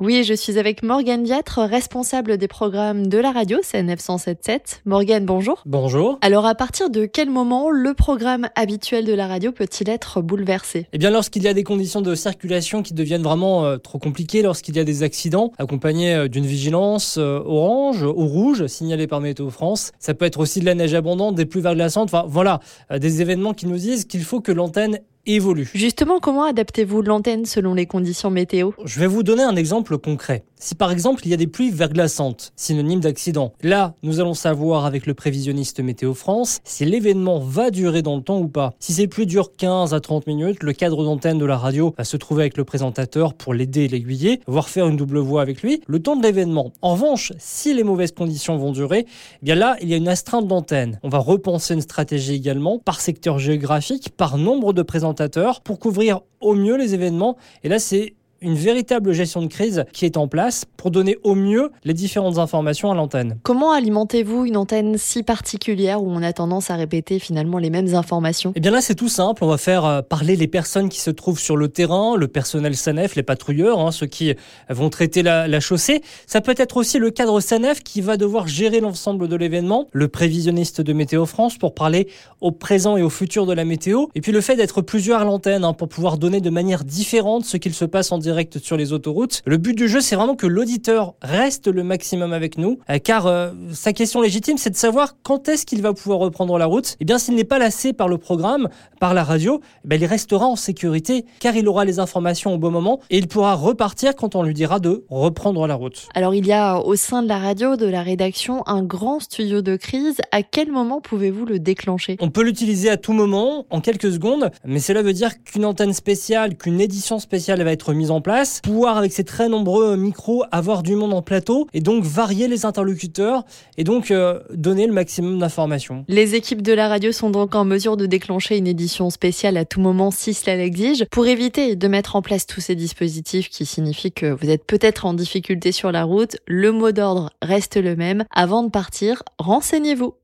Oui, je suis avec Morgane Diatre, responsable des programmes de la radio CNF 177. Morgane, bonjour. Bonjour. Alors, à partir de quel moment le programme habituel de la radio peut-il être bouleversé? Eh bien, lorsqu'il y a des conditions de circulation qui deviennent vraiment euh, trop compliquées, lorsqu'il y a des accidents accompagnés euh, d'une vigilance euh, orange ou rouge signalée par Météo France, ça peut être aussi de la neige abondante, des pluies verglaçantes, enfin voilà, des événements qui nous disent qu'il faut que l'antenne évolue. Justement, comment adaptez-vous l'antenne selon les conditions météo? Je vais vous donner un exemple concret. Si par exemple il y a des pluies verglaçantes, synonyme d'accident, là nous allons savoir avec le prévisionniste Météo France si l'événement va durer dans le temps ou pas. Si ces pluies durent 15 à 30 minutes, le cadre d'antenne de la radio va se trouver avec le présentateur pour l'aider et l'aiguiller, voire faire une double voix avec lui, le temps de l'événement. En revanche, si les mauvaises conditions vont durer, eh bien là il y a une astreinte d'antenne. On va repenser une stratégie également par secteur géographique, par nombre de présentateurs pour couvrir au mieux les événements. Et là, c'est une véritable gestion de crise qui est en place pour donner au mieux les différentes informations à l'antenne. Comment alimentez-vous une antenne si particulière où on a tendance à répéter finalement les mêmes informations? Eh bien là, c'est tout simple. On va faire euh, parler les personnes qui se trouvent sur le terrain, le personnel SANEF, les patrouilleurs, hein, ceux qui vont traiter la, la, chaussée. Ça peut être aussi le cadre SANEF qui va devoir gérer l'ensemble de l'événement, le prévisionniste de Météo France pour parler au présent et au futur de la météo. Et puis le fait d'être plusieurs à l'antenne hein, pour pouvoir donner de manière différente ce qu'il se passe en direct sur les autoroutes. Le but du jeu, c'est vraiment que l'auditeur reste le maximum avec nous, euh, car euh, sa question légitime, c'est de savoir quand est-ce qu'il va pouvoir reprendre la route. Et eh bien, s'il n'est pas lassé par le programme, par la radio, eh bien, il restera en sécurité, car il aura les informations au bon moment et il pourra repartir quand on lui dira de reprendre la route. Alors, il y a au sein de la radio, de la rédaction, un grand studio de crise. À quel moment pouvez-vous le déclencher? On peut l'utiliser à tout moment, en quelques secondes, mais cela veut dire qu'une antenne spéciale, qu'une édition spéciale va être mise en place, pouvoir avec ces très nombreux micros avoir du monde en plateau et donc varier les interlocuteurs et donc euh, donner le maximum d'informations. Les équipes de la radio sont donc en mesure de déclencher une édition spéciale à tout moment si cela l'exige pour éviter de mettre en place tous ces dispositifs qui signifient que vous êtes peut-être en difficulté sur la route. Le mot d'ordre reste le même. Avant de partir, renseignez-vous.